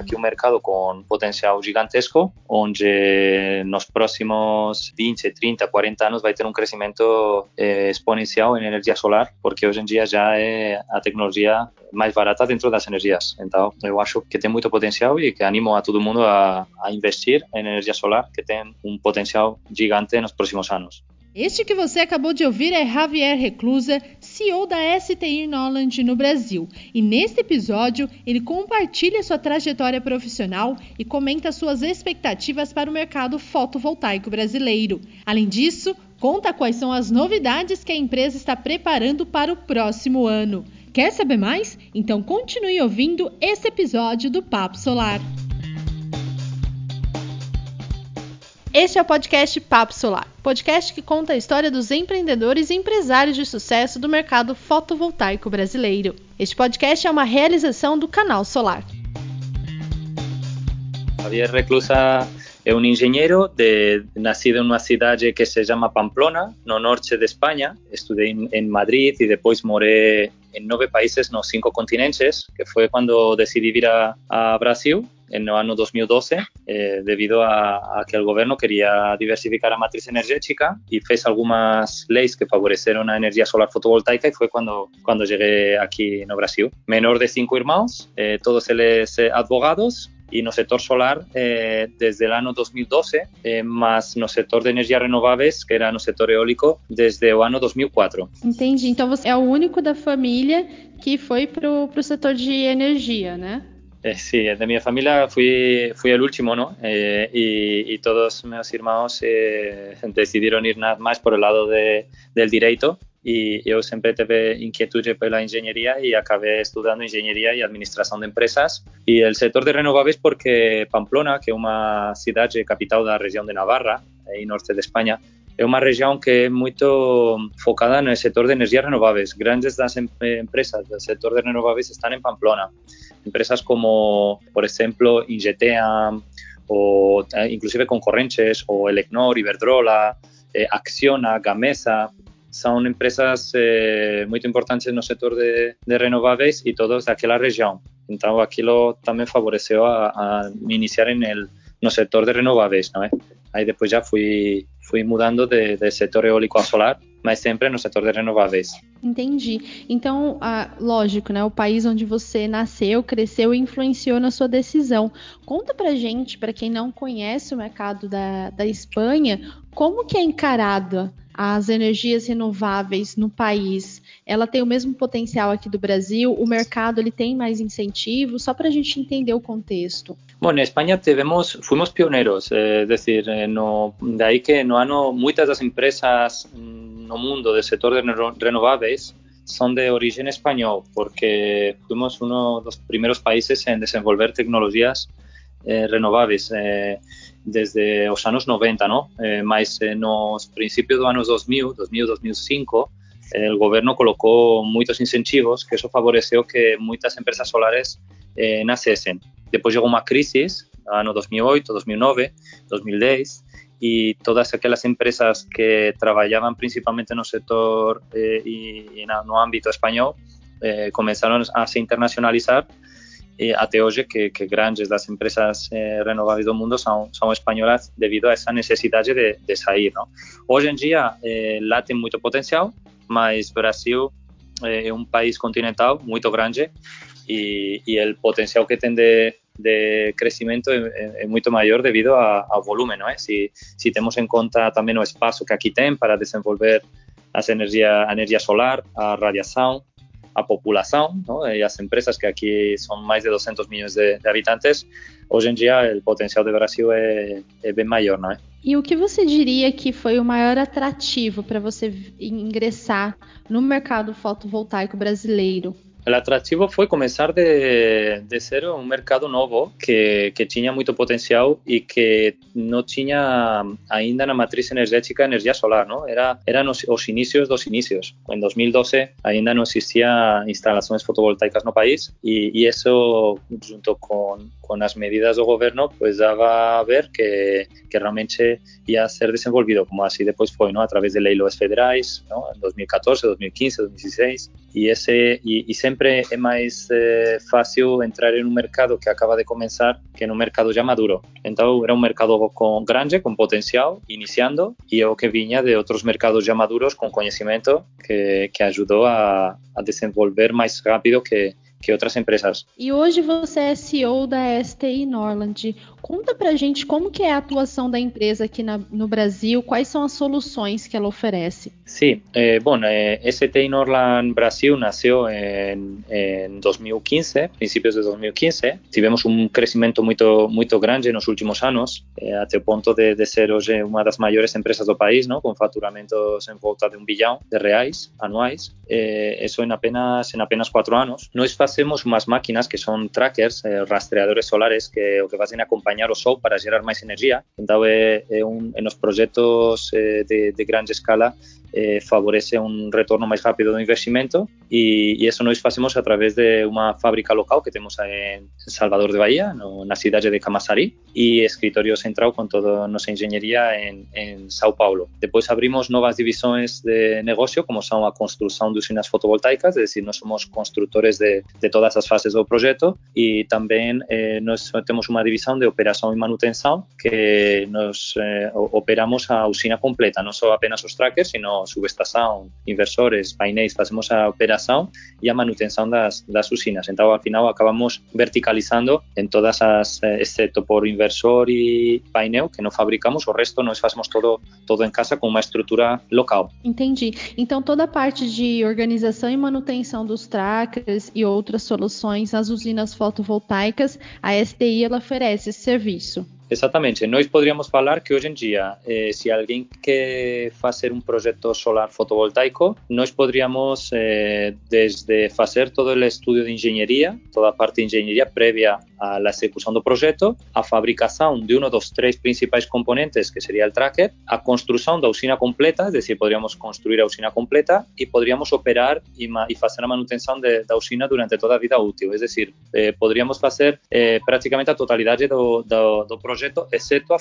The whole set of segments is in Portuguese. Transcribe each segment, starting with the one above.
aqui um mercado com potencial gigantesco, onde nos próximos 20, 30, 40 anos vai ter um crescimento eh, exponencial em energia solar, porque hoje em dia já é a tecnologia mais barata dentro das energias. Então, eu acho que tem muito potencial e que animo a todo mundo a, a investir em energia solar, que tem um potencial gigante nos próximos anos. Este que você acabou de ouvir é Javier Reclusa, CEO da STI Noland no Brasil. E neste episódio, ele compartilha sua trajetória profissional e comenta suas expectativas para o mercado fotovoltaico brasileiro. Além disso, conta quais são as novidades que a empresa está preparando para o próximo ano. Quer saber mais? Então continue ouvindo esse episódio do Papo Solar. Este é o podcast Papo Solar, podcast que conta a história dos empreendedores e empresários de sucesso do mercado fotovoltaico brasileiro. Este podcast é uma realização do Canal Solar. Javier Reclusa é um engenheiro de, nascido em uma cidade que se chama Pamplona, no norte de Espanha. Estudei em Madrid e depois morei em nove países nos cinco continentes, que foi quando decidi vir a, a Brasil en el año 2012 eh, debido a, a, que el gobierno quería diversificar la matriz energética y fez algunas leyes que favorecieron la energía solar fotovoltaica y fue cuando, cuando llegué aquí en Brasil. Menor de cinco hermanos, eh, todos ellos eh, abogados y no sector solar eh, desde el año 2012, eh, más no sector de energías renováveis, que era no sector eólico, desde el año 2004. Entendi. Então você é o único da família que foi para o setor de energia, né? Eh, sí, de mi familia fui, fui el último, ¿no? Eh, y, todos mis hermanos eh, decidieron ir nada más por el lado de, del derecho y yo siempre tuve inquietud por la ingeniería y acabé estudiando ingeniería y administración de empresas y el sector de renovables porque Pamplona, que es una ciudad capital de la región de Navarra, y norte de España, é uma região que é muito focada no setor de energias renováveis. Grandes das empresas do setor de renováveis estão em Pamplona. Empresas como, por ejemplo, Ingetea, o eh, inclusive Concorrenches, o Elecnor, Iberdrola, eh, Acciona, Gamesa, son empresas eh, muy importantes no sector de, de renovables y todos de aquella región. Entonces, aquilo también favoreció a, a iniciar en el sector de renovables. ¿no? Ahí después ya fui, fui mudando del de sector eólico a solar mas sempre no setor de renováveis. Entendi. Então, ah, lógico, né? O país onde você nasceu, cresceu e influenciou na sua decisão. Conta pra gente, para quem não conhece o mercado da, da Espanha, como que é encarada as energias renováveis no país? Ela tem o mesmo potencial aqui do Brasil? O mercado ele tem mais incentivos? Só para a gente entender o contexto. Bueno, en España tuvimos, fuimos pioneros, eh, es decir, eh, no, de ahí que no ano muchas das empresas no mundo del sector de renovables son de origen español, porque fuimos uno de los primeros países en desenvolver tecnologías eh, renovables eh, desde los años 90, ¿no? Eh, mas en los principios de los años 2000, 2000, 2005, el gobierno colocó muchos incentivos que eso favoreció que muchas empresas solares eh, nascessem. Depois chegou uma crise, ano 2008, 2009, 2010, e todas aquelas empresas que trabalhavam principalmente no setor eh, e, no âmbito espanhol eh, começaram a se internacionalizar e até hoje que, que grandes das empresas eh, renováveis do mundo são, são espanholas devido a essa necessidade de, de sair. Não? Hoje em dia, eh, lá tem muito potencial, mas Brasil eh, é um país continental muito grande y, el potencial que tiene de, crecimiento es, mucho mayor debido a, volumen, ¿no? Si, si tenemos en cuenta también el espacio que aquí tienen para desenvolver energía, energía solar, a radiación, a población, ¿no? las empresas que aquí son más de 200 millones de, habitantes, hoy en día el potencial de Brasil es, bien mayor, ¿no? E o que você diria que foi o maior atrativo para você ingressar no mercado fotovoltaico brasileiro? El atractivo fue comenzar de, de ser un mercado nuevo que, que tenía mucho potencial y que no tenía ainda na matriz energética energía solar, ¿no? Era, eran los, los inicios dos inicios. En 2012 ainda no existía instalaciones fotovoltaicas no país y, y eso junto con, con medidas del gobierno pues daba a ver que, que realmente iba a ser desenvolvido como así después fue, ¿no? A través de leyes federales, ¿no? En 2014, 2015, 2016 y ese sempre é mais eh, fácil entrar em um mercado que acaba de começar que no mercado já maduro. Então era um mercado com grande, com potencial, iniciando, e eu que vinha de outros mercados já maduros com conhecimento que, que ajudou a, a desenvolver mais rápido que que outras empresas. E hoje você é CEO da STI Norland. Conta pra gente como que é a atuação da empresa aqui na, no Brasil, quais são as soluções que ela oferece. Sí, eh, bueno, eh, STI Norland Brasil nació en, en 2015, principios de 2015. Tivemos un crecimiento muito, muito grande nos últimos anos, eh, até o ponto de, de ser hoje uma das maiores empresas do país, ¿no? con faturamentos en volta de un billón de reais anuais. Eh, eso en apenas, en apenas cuatro anos. Nós fazemos umas máquinas que son trackers, eh, rastreadores solares, que o que fazem acompañar o sol para gerar máis energía. Entón, é, é de, de grande escala eh, favorece un retorno máis rápido do investimento e, e eso nós facemos a través de unha fábrica local que temos en Salvador de Bahía, no, na cidade de Camaçari, e escritorio central con toda a nosa engenhería en, en Sao Paulo. Depois abrimos novas divisões de negocio, como son a construción de usinas fotovoltaicas, é dicir, nós somos constructores de, de todas as fases do proxecto e tamén eh, nós temos unha división de operación e manutención que nos eh, operamos a usina completa, non só apenas os trackers, sino subestação, inversores, painéis, fazemos a operação e a manutenção das, das usinas. Então, ao final, acabamos verticalizando em todas as, eh, exceto por inversor e painel, que não fabricamos, o resto nós fazemos todo, todo em casa com uma estrutura local. Entendi. Então, toda a parte de organização e manutenção dos trackers e outras soluções nas usinas fotovoltaicas, a STI ela oferece esse serviço. Exatamente. Nós poderíamos falar que hoje em dia, eh, se alguém quer fazer um projeto solar fotovoltaico, nós poderíamos, eh, desde fazer todo o estudo de engenharia, toda a parte de engenharia prévia à execução do projeto, a fabricação de um dos três principais componentes, que seria o tracker, a construção da usina completa, é decir, poderíamos construir a usina completa e poderíamos operar e, e fazer a manutenção de, da usina durante toda a vida útil. É decir, eh, poderíamos fazer eh, praticamente a totalidade do, do, do projeto excepto a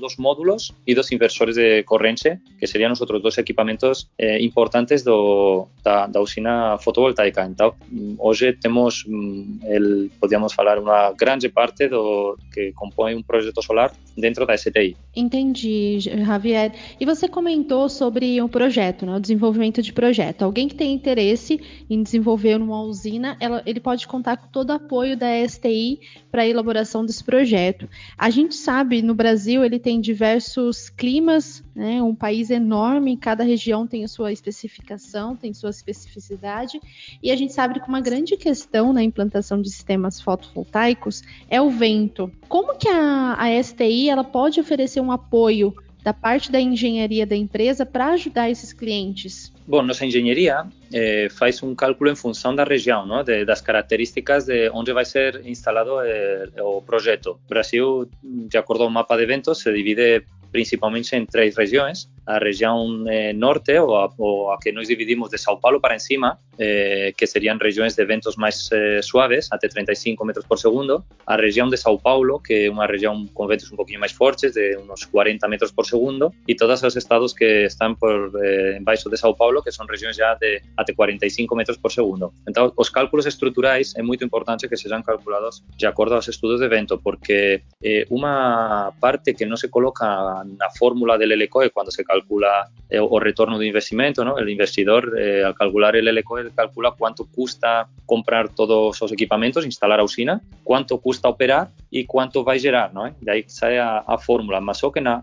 dos módulos y dos inversores de corrente, que serían los otros dos equipamientos eh, importantes do, da, da usina fotovoltaica. Então, hoje temos, mm, el, podíamos falar, grande parte do que compõe um projeto solar dentro da STI. Entendi, Javier. E você comentou sobre um projeto, né, o desenvolvimento de projeto. Alguém que tem interesse em desenvolver uma usina, ela, ele pode contar com todo o apoio da STI para a elaboração desse projeto. A gente sabe, no Brasil ele tem diversos climas, né? um país enorme, cada região tem a sua especificação, tem sua especificidade, e a gente sabe que uma grande questão na implantação de sistemas fotovoltaicos é o vento. Como que a, a STI ela pode oferecer um apoio da parte da engenharia da empresa para ajudar esses clientes? Bom, nossa engenharia eh, faz um cálculo em função da região, não? De, das características de onde vai ser instalado eh, o projeto. O Brasil, de acordo ao mapa de eventos, se divide principalmente en tres regiones, a región eh, norte o a, o a, que nos dividimos de Sao Paulo para encima, eh, que serían regiones de ventos máis eh, suaves, até 35 metros por segundo, a región de Sao Paulo, que é unha región con ventos un poquinho máis fortes, de unos 40 metros por segundo, e todos os estados que están por eh, baixo de Sao Paulo, que son regións já de até 45 metros por segundo. Então, os cálculos estruturais é muito importante que sejam calculados de acordo aos estudos de vento, porque eh, unha parte que non se coloca la fórmula del LCOE cuando se calcula eh, o retorno de investimento, ¿no? El investidor, eh, al calcular el LCOE, calcula cuánto cuesta comprar todos los equipamientos, instalar a usina, cuánto cuesta operar y cuánto va a gerar, ¿no? De ahí sale a, a fórmula. Más o que na,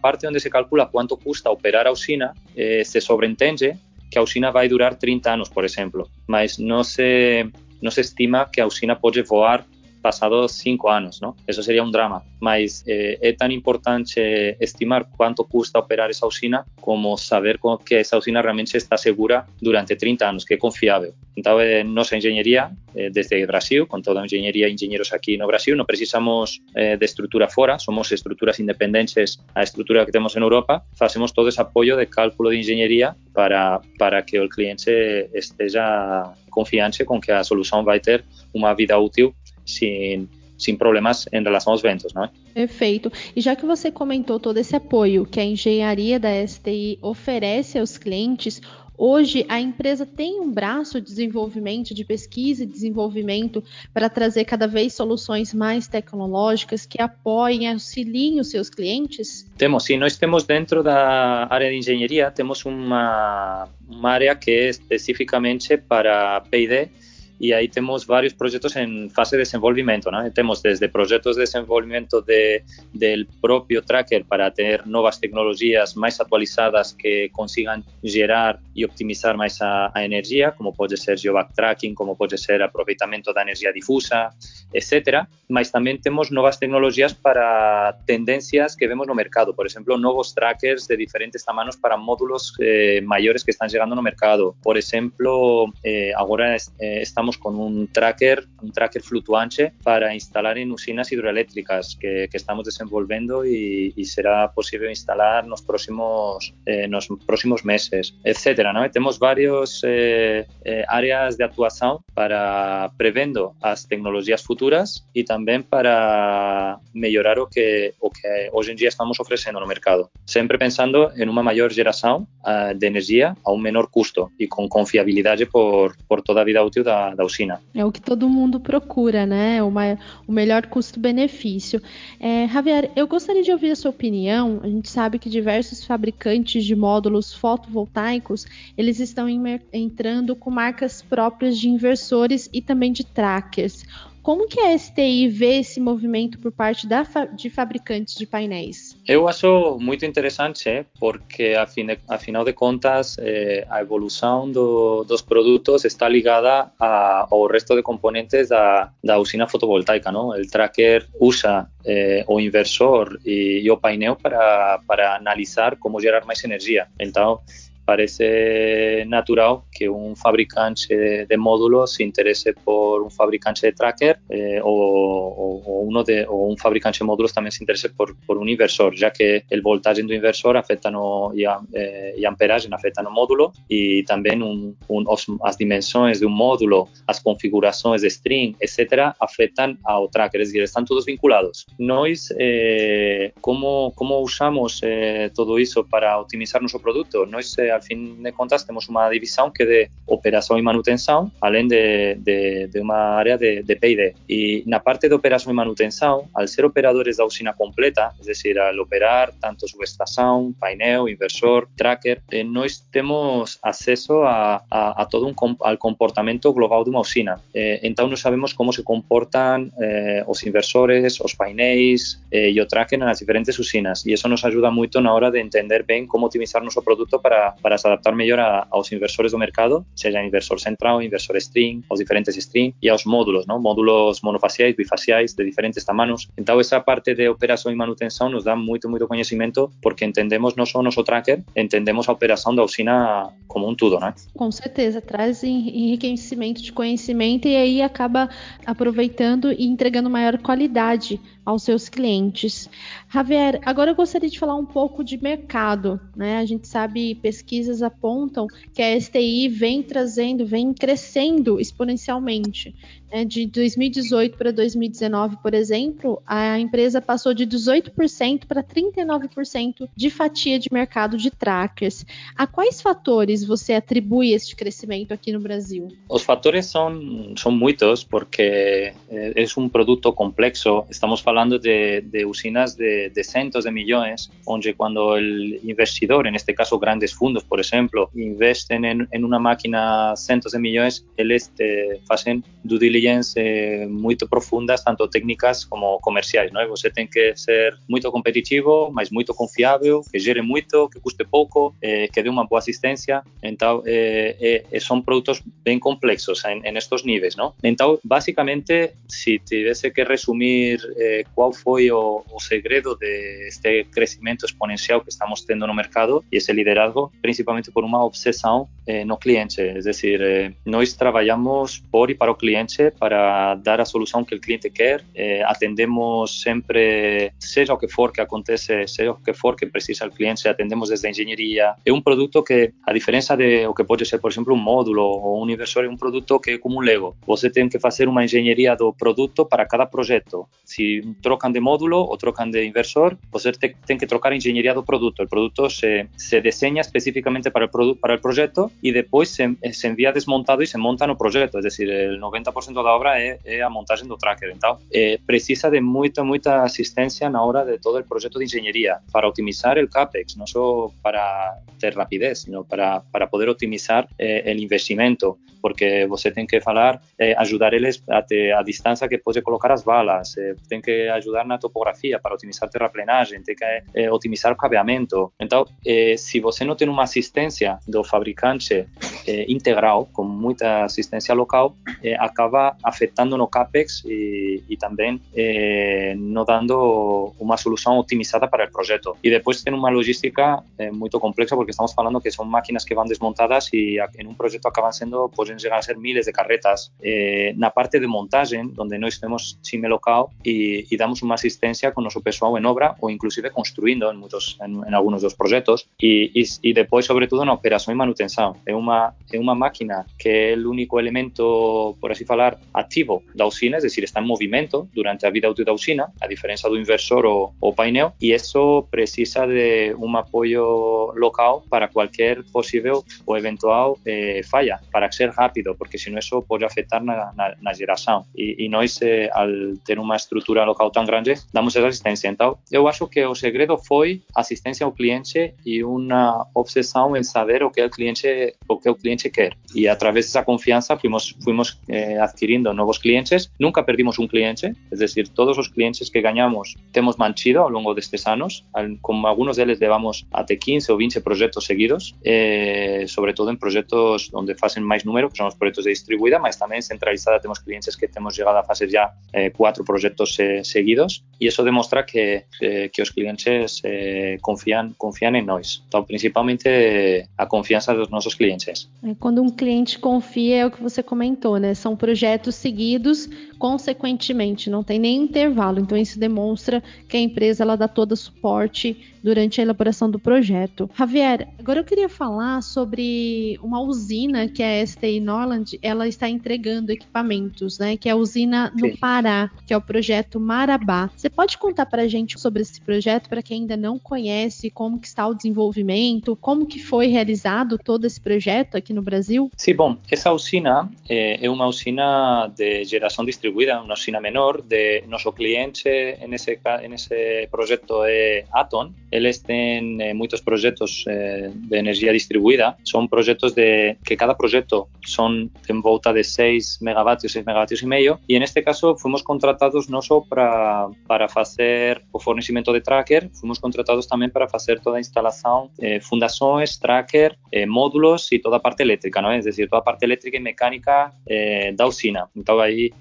parte donde se calcula cuánto cuesta operar a usina, eh, se sobreentende que a usina vai durar 30 anos, por exemplo, mas não se, não se estima que a usina pode voar pasados cinco anos, ¿no? Eso sería un drama. Mas eh, é tan importante estimar quanto custa operar essa usina como saber que essa usina realmente está segura durante 30 anos, que é confiável. Então, eh, nossa engenharia, eh, desde Brasil, con toda a engenharia e engenheiros aquí no Brasil, non precisamos eh, de estrutura fora, somos estruturas independentes a estrutura que temos en Europa, facemos todo ese apoio de cálculo de engenharia para, para que o cliente esteja confiante con que a solução vai ter uma vida útil sem, sem problemas em relação aos ventos, não é? Perfeito. E já que você comentou todo esse apoio que a engenharia da STI oferece aos clientes, Hoje a empresa tem um braço de desenvolvimento, de pesquisa e desenvolvimento para trazer cada vez soluções mais tecnológicas que apoiem, auxiliem os seus clientes? Temos, sim. Nós temos dentro da área de engenharia, temos uma, uma área que é especificamente para P&D y ahí tenemos varios proyectos en fase de desenvolvimiento. ¿no? Tenemos desde proyectos de desenvolvimiento de, del propio tracker para tener nuevas tecnologías más actualizadas que consigan gerar y optimizar más a, a como puede ser geoback tracking, como puede ser aprovechamiento de energía difusa, etcétera. Mas también tenemos nuevas tecnologías para tendencias que vemos el mercado. Por ejemplo, nuevos trackers de diferentes tamaños para módulos eh, mayores que están llegando el mercado. Por ejemplo, eh, ahora es, eh, estamos con un tracker, un tracker flutuante para instalar en usinas hidroeléctricas que, que estamos desenvolviendo y, y, será posible instalar en los próximos, eh, nos próximos meses, etcétera. ¿no? Tenemos varios eh, eh, áreas de actuación para prevendo las tecnologías futuras y también para mejorar o que, o que hoy en día estamos ofreciendo en el mercado. Siempre pensando en una mayor generación uh, de energía a un menor costo y con confiabilidad por, por toda a vida útil da, da usina. É o que todo mundo procura, né? O, o melhor custo-benefício. É, Javier, eu gostaria de ouvir a sua opinião. A gente sabe que diversos fabricantes de módulos fotovoltaicos eles estão entrando com marcas próprias de inversores e também de trackers. Como que a STI vê esse movimento por parte da, de fabricantes de painéis? Eu acho muito interessante, porque, afinal de contas, eh, a evolução do, dos produtos está ligada ao resto de componentes da, da usina fotovoltaica. Não? O tracker usa eh, o inversor e, e o painel para, para analisar como gerar mais energia. Então, parece natural que un fabricante de módulos se interese por un fabricante de tracker eh, o, o, uno de, o un fabricante de módulos también se interese por, por un inversor, ya que el voltaje de un inversor afecta no, y, eh, y amperage afecta no módulo y también un, un, os, as dimensiones de un módulo, as configuraciones de string, etcétera, afectan ao tracker, es decir, están todos vinculados. Nós, eh, como, como usamos eh, todo eso para optimizar nuestro producto? Nós, eh, al fin de contas, tenemos una división que de operación y manutención, além de, de, de área de, de P&D. Y la parte de operación y manutención, al ser operadores de usina completa, es decir, al operar tanto subestación, painel, inversor, tracker, eh, nós temos acceso a, a, a todo un al comportamiento global de una usina. Eh, entonces, no sabemos cómo se comportan eh, inversores, os painéis eh, e o tracker nas diferentes usinas. E eso nos ayuda moito na hora de entender ben como optimizar noso produto para, para se adaptar mellor a, aos inversores do mercado, seja inversor central, inversor string, os diferentes string e aos módulos, módulos monofaciais, bifaciais, de diferentes tamanos. Então, esa parte de operación e manutención nos dá moito, moito coñecimento porque entendemos non só o noso tracker, entendemos a operação da usina como um todo, né? Com certeza, traz enriquecimento de conhecimento e aí acaba aproveitando e entregando maior qualidade aos seus clientes. Javier, agora eu gostaria de falar um pouco de mercado. Né? A gente sabe, pesquisas apontam que a STI vem trazendo, vem crescendo exponencialmente. Né? De 2018 para 2019, por exemplo, a empresa passou de 18% para 39% de fatia de mercado de trackers. A quais fatores você atribui este crescimento aqui no Brasil? Os fatores são, são muitos, porque é um produto complexo. Estamos falando de, de usinas de, de, cientos de millones, donde cuando el investidor, en este caso grandes fondos, por ejemplo, investen en, en una máquina cientos de millones, eles eh, hacen due diligence eh, muy profundas, tanto técnicas como comerciais. ¿no? Você tem que ser muito competitivo, mas muito confiável, que gere muito, que custe pouco, eh, que dê uma boa assistência. Então, eh, eh, são produtos bem complexos en, en estos níveis. ¿no? Então, basicamente, se tivesse que resumir eh, cuál fue el segredo de este crecimiento exponencial que estamos teniendo en el mercado y ese liderazgo, principalmente por uma obsessão eh, no cliente. É decir, eh, nós trabalhamos por e para o cliente para dar a solução que o cliente quer. Eh, atendemos sempre, seja o que for que acontece, seja o que for que precisa o cliente, atendemos desde a engenharia. É um produto que, a diferença de o que pode ser, por exemplo, um módulo ou um inversor, é um produto que é como um Lego. Você tem que fazer uma engenharia do produto para cada projeto. Se trocam de módulo ou trocam de inversor, você tem que trocar a engenharia do produto. O produto se, se desenha específicamente para el, para el proyecto y después se, se envía desmontado y se monta no proyecto, es decir, el 90% da obra é, é a montagem do tracker. Então, é, precisa de muita, muita assistência na hora de todo o projeto de engenharia para otimizar o CAPEX, não só para ter rapidez, sino para, para poder otimizar eh, o investimento, porque você tem que falar, eh, ajudar eles a, distância que pode colocar as balas, eh, tem que ajudar na topografia para otimizar terraplenagem, tem que eh, o cabeamento. Então, eh, se você não tem uma assistência do fabricante eh, integral, com muita assistência local, eh, acaba afetando no CAPEX e, e também eh, não dando uma solução otimizada para o projeto. E depois tem uma logística eh, muito complexa, porque estamos falando que são máquinas que vão desmontadas e em um projeto acabam sendo, podem chegar a ser miles de carretas. Eh, na parte de montagem, onde nós temos time local e, e damos uma assistência com nosso pessoal em obra ou inclusive construindo em, muitos, em, em alguns dos projetos e, e, e depois, sobretudo, na operação e manutenção. É uma, é uma máquina que é o único elemento, por assim falar, ativo da usina, é decir, está em movimento durante a vida útil da usina, a diferença do inversor ou, ou painel, e isso precisa de um apoio local para qualquer possível ou eventual eh, falha, para ser rápido, porque senão isso pode afetar na, na, na geração. E, e nós, eh, ao ter uma estrutura local tão grande, damos essa assistência. Então, eu acho que o segredo foi assistência ao cliente e uma obsessão em saber o que o cliente o que o cliente quer. E através dessa confiança fomos fomos eh, adquirindo novos clientes. Nunca perdimos um cliente, é decir, todos os clientes que ganhamos temos mantido ao longo destes anos. Com alguns deles levamos até 15 ou 20 projetos seguidos, eh, sobretudo em projetos onde fazem mais número, que são os projetos de distribuída, mas também centralizada temos clientes que temos chegado a fazer já eh, quatro projetos eh, seguidos e isso demonstra que, eh, que os clientes confiam, confiam em nós. Então, principalmente a confiança dos nossos clientes. É, quando um cliente confia, é o que você comentou, né? São projetos seguidos consequentemente, não tem nem intervalo. Então isso demonstra que a empresa ela dá todo o suporte durante a elaboração do projeto. Javier, agora eu queria falar sobre uma usina que a STI Norland ela está entregando equipamentos, né? Que é a usina no Sim. Pará, que é o projeto Marabá. Você pode contar para a gente sobre esse projeto para quem ainda não conhece, como que está o desenvolvimento, como que foi realizado todo esse projeto aqui no Brasil? Sim, bom, essa usina é, é uma usina de geração distribuída distribuída, una usina menor, de nuestro cliente en ese, en ese proyecto é Atom. Eles têm eh, muitos projetos eh, de energia distribuída. São projetos de que cada projeto são em volta de 6 megavatios, 6 megavatios e meio. E neste caso fomos contratados não só para para fazer o fornecimento de tracker, fomos contratados também para fazer toda a instalação, eh, tracker, eh, módulos e toda a parte elétrica, não é? É decir, toda a parte elétrica e mecânica eh, da usina. Então aí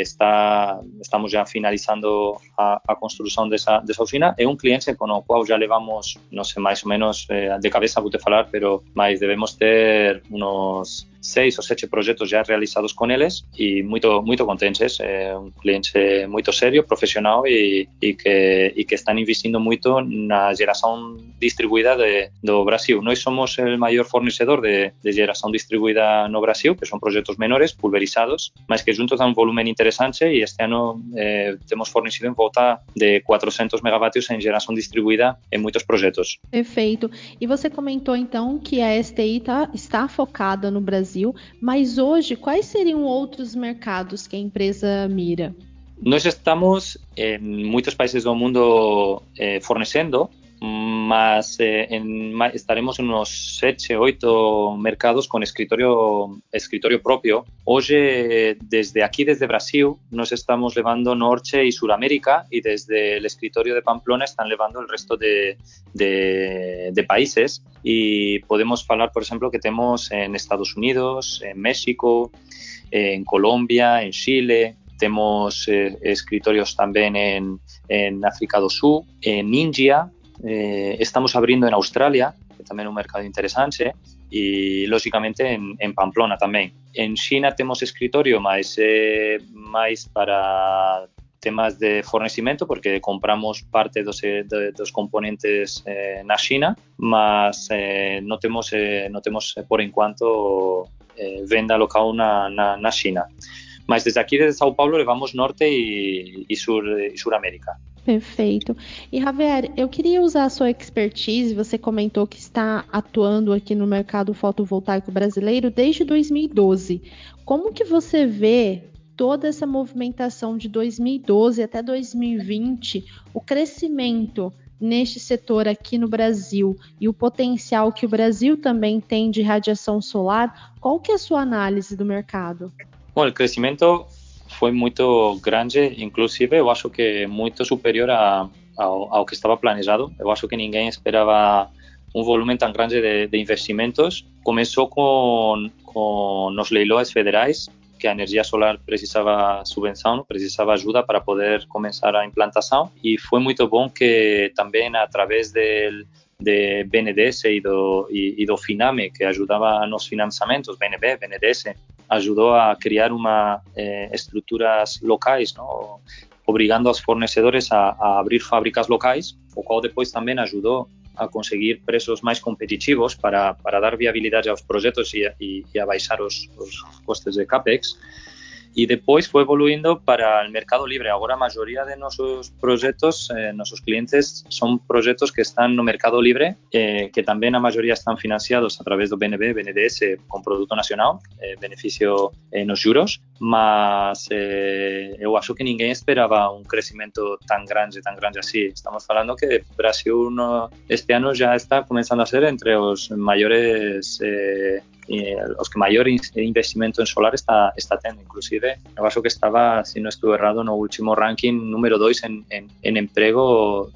está, estamos ya finalizando a, a construción desa, desa oficina. É un cliente con o cual ya levamos, non sei, máis ou menos eh, de cabeza vou te falar, pero máis debemos ter unos seis ou sete projetos já realizados com eles e muito muito contentes. É um cliente muito sério, profissional e, e que e que estão investindo muito na geração distribuída de, do Brasil. Nós somos o maior fornecedor de, de geração distribuída no Brasil, que são projetos menores, pulverizados, mas que juntos dão um volume interessante e este ano eh, temos fornecido em volta de 400 megavatios em geração distribuída em muitos projetos. Perfeito. E você comentou então que a STI tá, está focada no Brasil Brasil, mas hoje quais seriam outros mercados que a empresa mira? Nós estamos em muitos países do mundo eh, fornecendo más eh, en, estaremos en unos 7, 8 mercados con escritorio, escritorio propio. Hoy, desde aquí, desde Brasil, nos estamos levando Norte y Suramérica y desde el escritorio de Pamplona están levando el resto de, de, de países. Y podemos hablar, por ejemplo, que tenemos en Estados Unidos, en México, en Colombia, en Chile, tenemos eh, escritorios también en, en África do Sul, en India, eh, estamos abrindo en Australia, que tamén é un mercado interesante, e lógicamente en, en Pamplona tamén. En China temos escritorio máis eh, máis para temas de fornecimento porque compramos parte de, dos componentes eh, na China, mas eh, non temos eh, non temos eh, por enquanto eh, venda local na, na, na China. Mas desde aqui, desde São Paulo, levamos Norte e, e, Sur, e Suramérica. Perfeito. E Javier, eu queria usar a sua expertise. Você comentou que está atuando aqui no mercado fotovoltaico brasileiro desde 2012. Como que você vê toda essa movimentação de 2012 até 2020, o crescimento neste setor aqui no Brasil e o potencial que o Brasil também tem de radiação solar, qual que é a sua análise do mercado? Bom, o crescimento foi muito grande, inclusive eu acho que muito superior a, ao, ao, que estava planejado. Eu acho que ninguém esperava um volume tão grande de, de investimentos. Começou com, com os leilões federais, que a energia solar precisava subvenção, precisava ajuda para poder começar a implantação e foi muito bom que também através de, de BNDES e do, e, e do FINAME, que ajudava nos financiamentos, BNB, BNDES, ajudou a criar uma eh, estruturas locais, não? obrigando os fornecedores a, a abrir fábricas locais, o qual depois também ajudou a conseguir preços mais competitivos para, para dar viabilidade aos projetos e, e, e os, os costes de CAPEX. e depois foi evoluindo para o mercado livre. Agora a maioria de nossos projetos, eh, nossos clientes, são projetos que estão no mercado livre, eh, que também a maioria estão financiados a través do BNB, BNDES, com produto nacional, eh, benefício nos juros, mas eu acho que ninguém esperava um crescimento tão grande, tão grande assim. Estamos falando que o Brasil no, este ano já está começando a ser entre os maiores eh, los que mayor investimento en solar está, está teniendo. Inclusive, eu acho que estaba, si no estuve errado, no último ranking número 2 en, en, en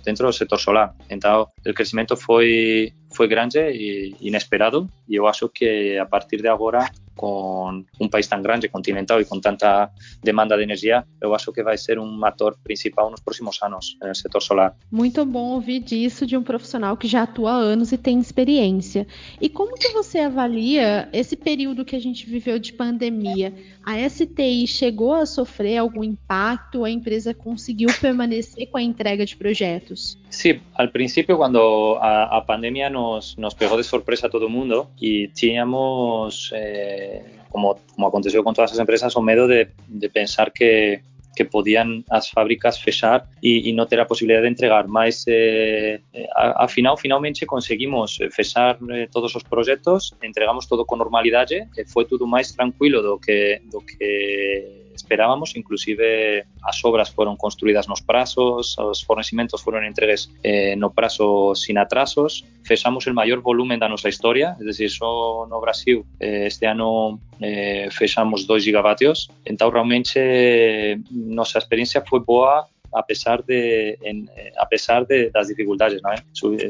dentro del sector solar. Entonces, el crecimiento fue, fue grande e inesperado e eu acho que a partir de agora com um país tão grande, continental e com tanta demanda de energia, eu acho que vai ser um ator principal nos próximos anos no setor solar. Muito bom ouvir disso de um profissional que já atua há anos e tem experiência. E como que você avalia esse período que a gente viveu de pandemia? A STI chegou a sofrer algum impacto? A empresa conseguiu permanecer com a entrega de projetos? Sim, ao princípio, quando a, a pandemia nos, nos pegou de surpresa a todo mundo e tínhamos eh, como, como aconteció con todas las empresas, o medo de, de pensar que, que podían las fábricas fechar y, y no tener la posibilidad de entregar. Mas, eh, a, a final, finalmente conseguimos fechar eh, todos os proxectos, entregamos todo con normalidade, e foi tudo máis tranquilo do que, do que esperábamos, inclusive as obras foron construídas nos prazos, os fornecimentos foron entregues eh, no prazo sin atrasos, fechamos el maior volumen da nosa historia, é dicir, só no Brasil eh, este ano eh, fechamos 2 gigavatios, entón realmente eh, nosa experiencia foi boa a pesar de en, a pesar de das dificultades?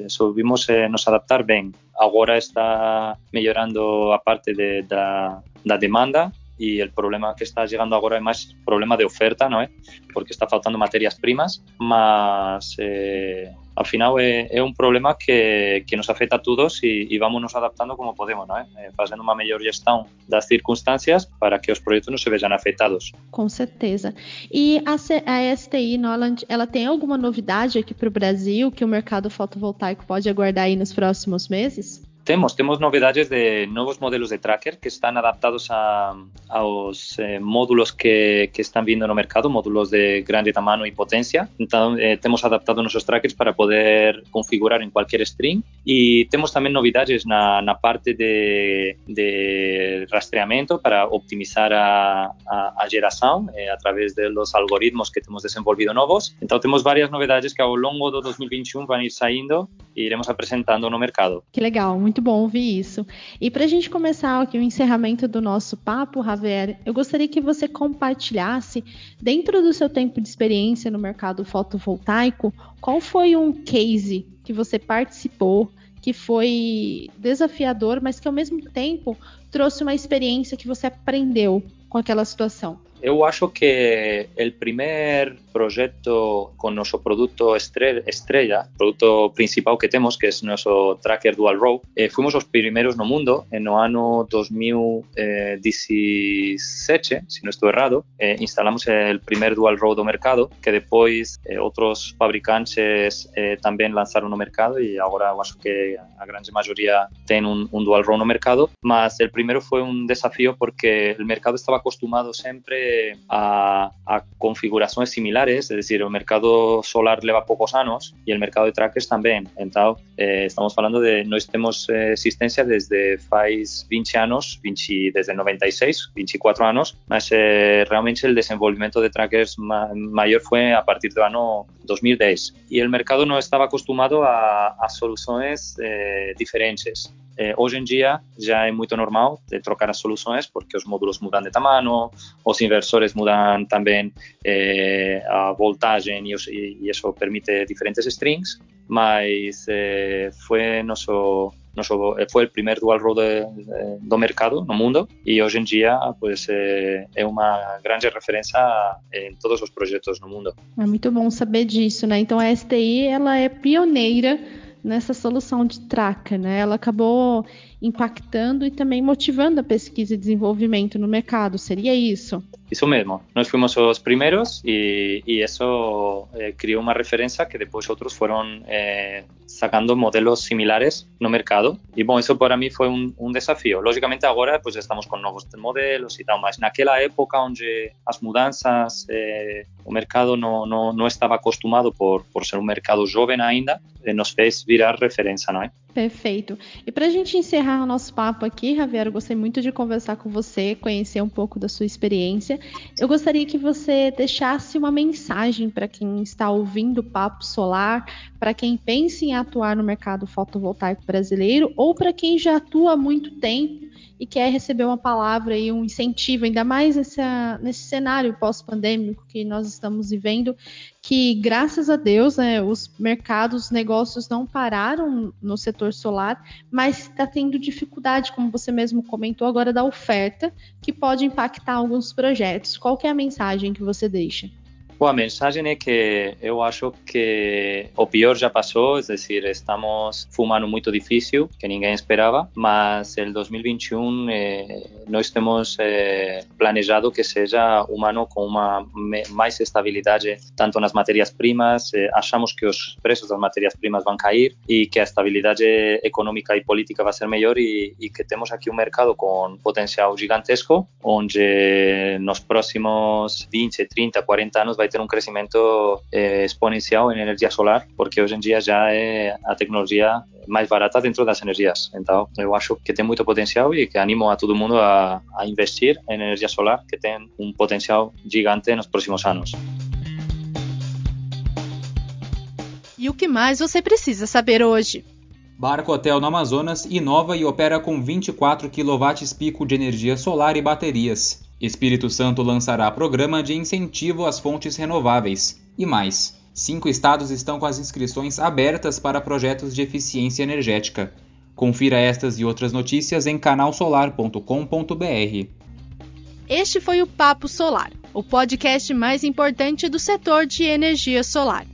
Subimos eh, nos adaptar ben. Agora está mellorando a parte de, da, da demanda, y el problema que está llegando ahora es más problema de oferta, ¿no? Porque está faltando materias primas, más eh, al final es, es, un problema que, que nos afecta a todos y, y nos adaptando como podemos, ¿no? Eh, fazendo uma melhor gestão das circunstâncias para que os projetos não se vejam afetados. Com certeza. E a, a STI Noland, ela tem alguma novidade aqui para o Brasil que o mercado fotovoltaico pode aguardar aí nos próximos meses? Temos, temos novedades de novos modelos de tracker que están adaptados a, aos eh, módulos que, que están vindo no mercado, módulos de grande tamaño e potencia. Então, eh, adaptado nosos trackers para poder configurar en cualquier string e temos tamén novidades na, na parte de, de para optimizar a, a, a eh, a través de los algoritmos que temos desenvolvido novos. Então, temos varias novedades que ao longo do 2021 vão ir saindo e iremos apresentando no mercado. Que legal, bom ouvir isso. E para a gente começar aqui o encerramento do nosso papo, Javier, eu gostaria que você compartilhasse, dentro do seu tempo de experiência no mercado fotovoltaico, qual foi um case que você participou, que foi desafiador, mas que ao mesmo tempo trouxe uma experiência que você aprendeu com aquela situação? Eu acho que o primeiro proyecto con nuestro producto estrella, producto principal que tenemos, que es nuestro tracker Dual Row, eh, fuimos los primeros no mundo en el año 2017, si no estoy errado, eh, instalamos el primer Dual Row do mercado, que después eh, otros fabricantes eh, también lanzaron no mercado y ahora acho que a grande mayoría tienen un, un Dual Row no mercado, mas el primero fue un desafío porque el mercado estaba acostumbrado siempre a, a, configurações similares, es decir, el mercado solar leva pocos años y el mercado de trackers también. Entonces, eh, estamos hablando de nós temos eh, existência desde faz 20 anos, 20, desde 96, 24 anos, mas eh, realmente o desenvolvimento de trackers ma maior foi a partir do ano 2010 e o mercado não estava acostumado a, a soluções eh, diferentes. Eh, hoje em dia já é muito normal de trocar as soluções porque os módulos mudam de tamanho, os inversores mudam também eh, a voltagem e, os, e, isso permite diferentes strings, mas eh, foi nosso nosso, foi o primeiro dual road do mercado no mundo e hoje em dia é uma grande referência em todos os projetos no mundo. É muito bom saber disso, né? Então a STI ela é pioneira nessa solução de traca, né? Ela acabou impactando e também motivando a pesquisa e desenvolvimento no mercado. Seria isso? Isso mesmo. Nós fomos os primeiros e, e isso eh, criou uma referência que depois outros foram eh, sacando modelos similares no mercado. Y bueno, eso para mí fue un, un desafío. Lógicamente ahora pues estamos con nuevos modelos y tal, más en aquella época donde las mudanzas, eh, el mercado no, no, no estaba acostumbrado por, por ser un mercado joven ainda, eh, nos fez virar referencia, ¿no? Perfeito. E para a gente encerrar o nosso papo aqui, Javier, eu gostei muito de conversar com você, conhecer um pouco da sua experiência. Eu gostaria que você deixasse uma mensagem para quem está ouvindo o Papo Solar, para quem pensa em atuar no mercado fotovoltaico brasileiro ou para quem já atua há muito tempo e quer receber uma palavra e um incentivo, ainda mais essa, nesse cenário pós-pandêmico que nós estamos vivendo, que graças a Deus né, os mercados, os negócios não pararam no setor solar, mas está tendo dificuldade, como você mesmo comentou agora, da oferta, que pode impactar alguns projetos. Qual é a mensagem que você deixa? Bom, a mensagem é que eu acho que o pior já passou, é decir, estamos fumando muito difícil, que ninguém esperava, mas el 2021 eh, nós temos eh, planejado que seja um ano com uma mais estabilidade tanto nas matérias-primas, eh, achamos que os preços das matérias-primas vão cair e que a estabilidade econômica e política vai ser melhor e, e que temos aqui um mercado com potencial gigantesco, onde nos próximos 20, 30, 40 anos vai ter um crescimento eh, exponencial em energia solar, porque hoje em dia já é a tecnologia mais barata dentro das energias. Então, eu acho que tem muito potencial e que animo a todo mundo a, a investir em energia solar, que tem um potencial gigante nos próximos anos. E o que mais você precisa saber hoje? Barco Hotel no Amazonas inova e opera com 24 kW pico de energia solar e baterias. Espírito Santo lançará programa de incentivo às fontes renováveis. E mais, cinco estados estão com as inscrições abertas para projetos de eficiência energética. Confira estas e outras notícias em canalsolar.com.br. Este foi o Papo Solar, o podcast mais importante do setor de energia solar.